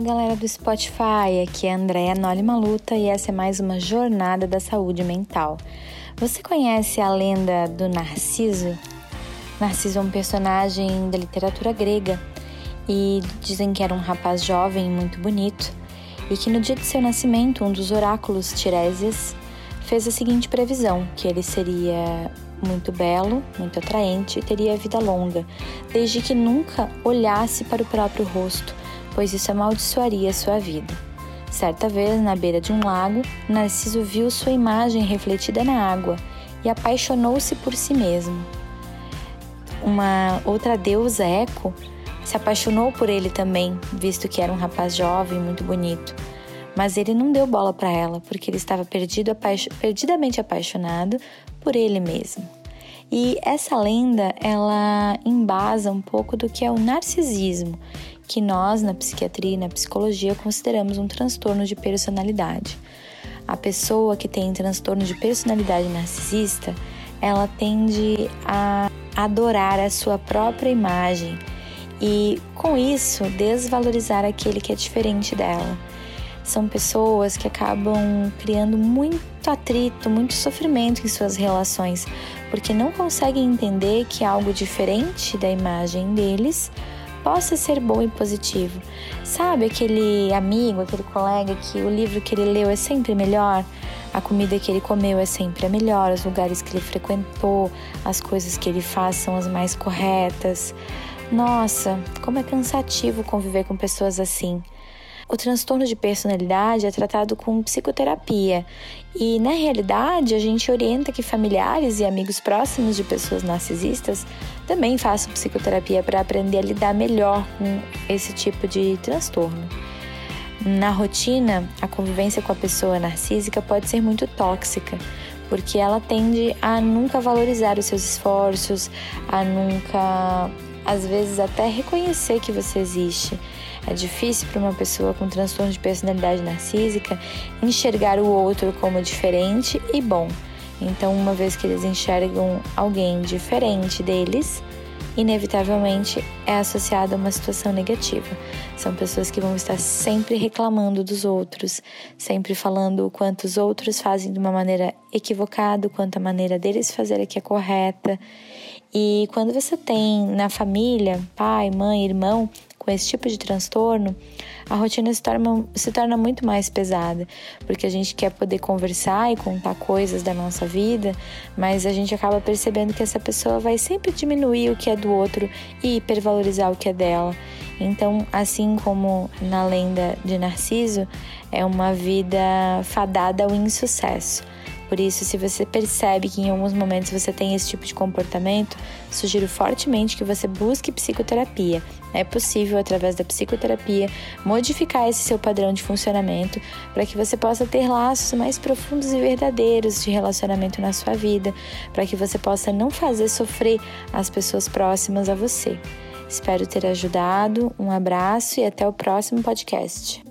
galera do Spotify, aqui é a Andréa Noli Maluta e essa é mais uma jornada da saúde mental. Você conhece a lenda do Narciso? Narciso é um personagem da literatura grega e dizem que era um rapaz jovem muito bonito e que no dia de seu nascimento um dos oráculos Tiresias fez a seguinte previsão, que ele seria muito belo, muito atraente e teria vida longa, desde que nunca olhasse para o próprio rosto pois isso amaldiçoaria sua vida. Certa vez, na beira de um lago, Narciso viu sua imagem refletida na água e apaixonou-se por si mesmo. Uma outra deusa, Eco, se apaixonou por ele também, visto que era um rapaz jovem, muito bonito. Mas ele não deu bola para ela, porque ele estava perdido, perdidamente apaixonado por ele mesmo. E essa lenda, ela embasa um pouco do que é o narcisismo, que nós, na psiquiatria e na psicologia, consideramos um transtorno de personalidade. A pessoa que tem transtorno de personalidade narcisista, ela tende a adorar a sua própria imagem e, com isso, desvalorizar aquele que é diferente dela. São pessoas que acabam criando muito atrito, muito sofrimento em suas relações, porque não conseguem entender que algo diferente da imagem deles possa ser bom e positivo. Sabe aquele amigo, aquele colega que o livro que ele leu é sempre melhor? A comida que ele comeu é sempre a melhor, os lugares que ele frequentou, as coisas que ele faz são as mais corretas. Nossa, como é cansativo conviver com pessoas assim. O transtorno de personalidade é tratado com psicoterapia e, na realidade, a gente orienta que familiares e amigos próximos de pessoas narcisistas também façam psicoterapia para aprender a lidar melhor com esse tipo de transtorno. Na rotina, a convivência com a pessoa narcísica pode ser muito tóxica, porque ela tende a nunca valorizar os seus esforços, a nunca às vezes até reconhecer que você existe. É difícil para uma pessoa com transtorno de personalidade narcísica enxergar o outro como diferente e bom. Então, uma vez que eles enxergam alguém diferente deles, inevitavelmente é associado a uma situação negativa. São pessoas que vão estar sempre reclamando dos outros, sempre falando o quanto os outros fazem de uma maneira equivocada, o quanto a maneira deles fazer é que é correta. E quando você tem na família, pai, mãe, irmão, com esse tipo de transtorno, a rotina se torna, se torna muito mais pesada, porque a gente quer poder conversar e contar coisas da nossa vida, mas a gente acaba percebendo que essa pessoa vai sempre diminuir o que é do outro e hipervalorizar o que é dela. Então, assim como na lenda de Narciso, é uma vida fadada ao insucesso. Por isso, se você percebe que em alguns momentos você tem esse tipo de comportamento, sugiro fortemente que você busque psicoterapia. É possível, através da psicoterapia, modificar esse seu padrão de funcionamento para que você possa ter laços mais profundos e verdadeiros de relacionamento na sua vida, para que você possa não fazer sofrer as pessoas próximas a você. Espero ter ajudado. Um abraço e até o próximo podcast.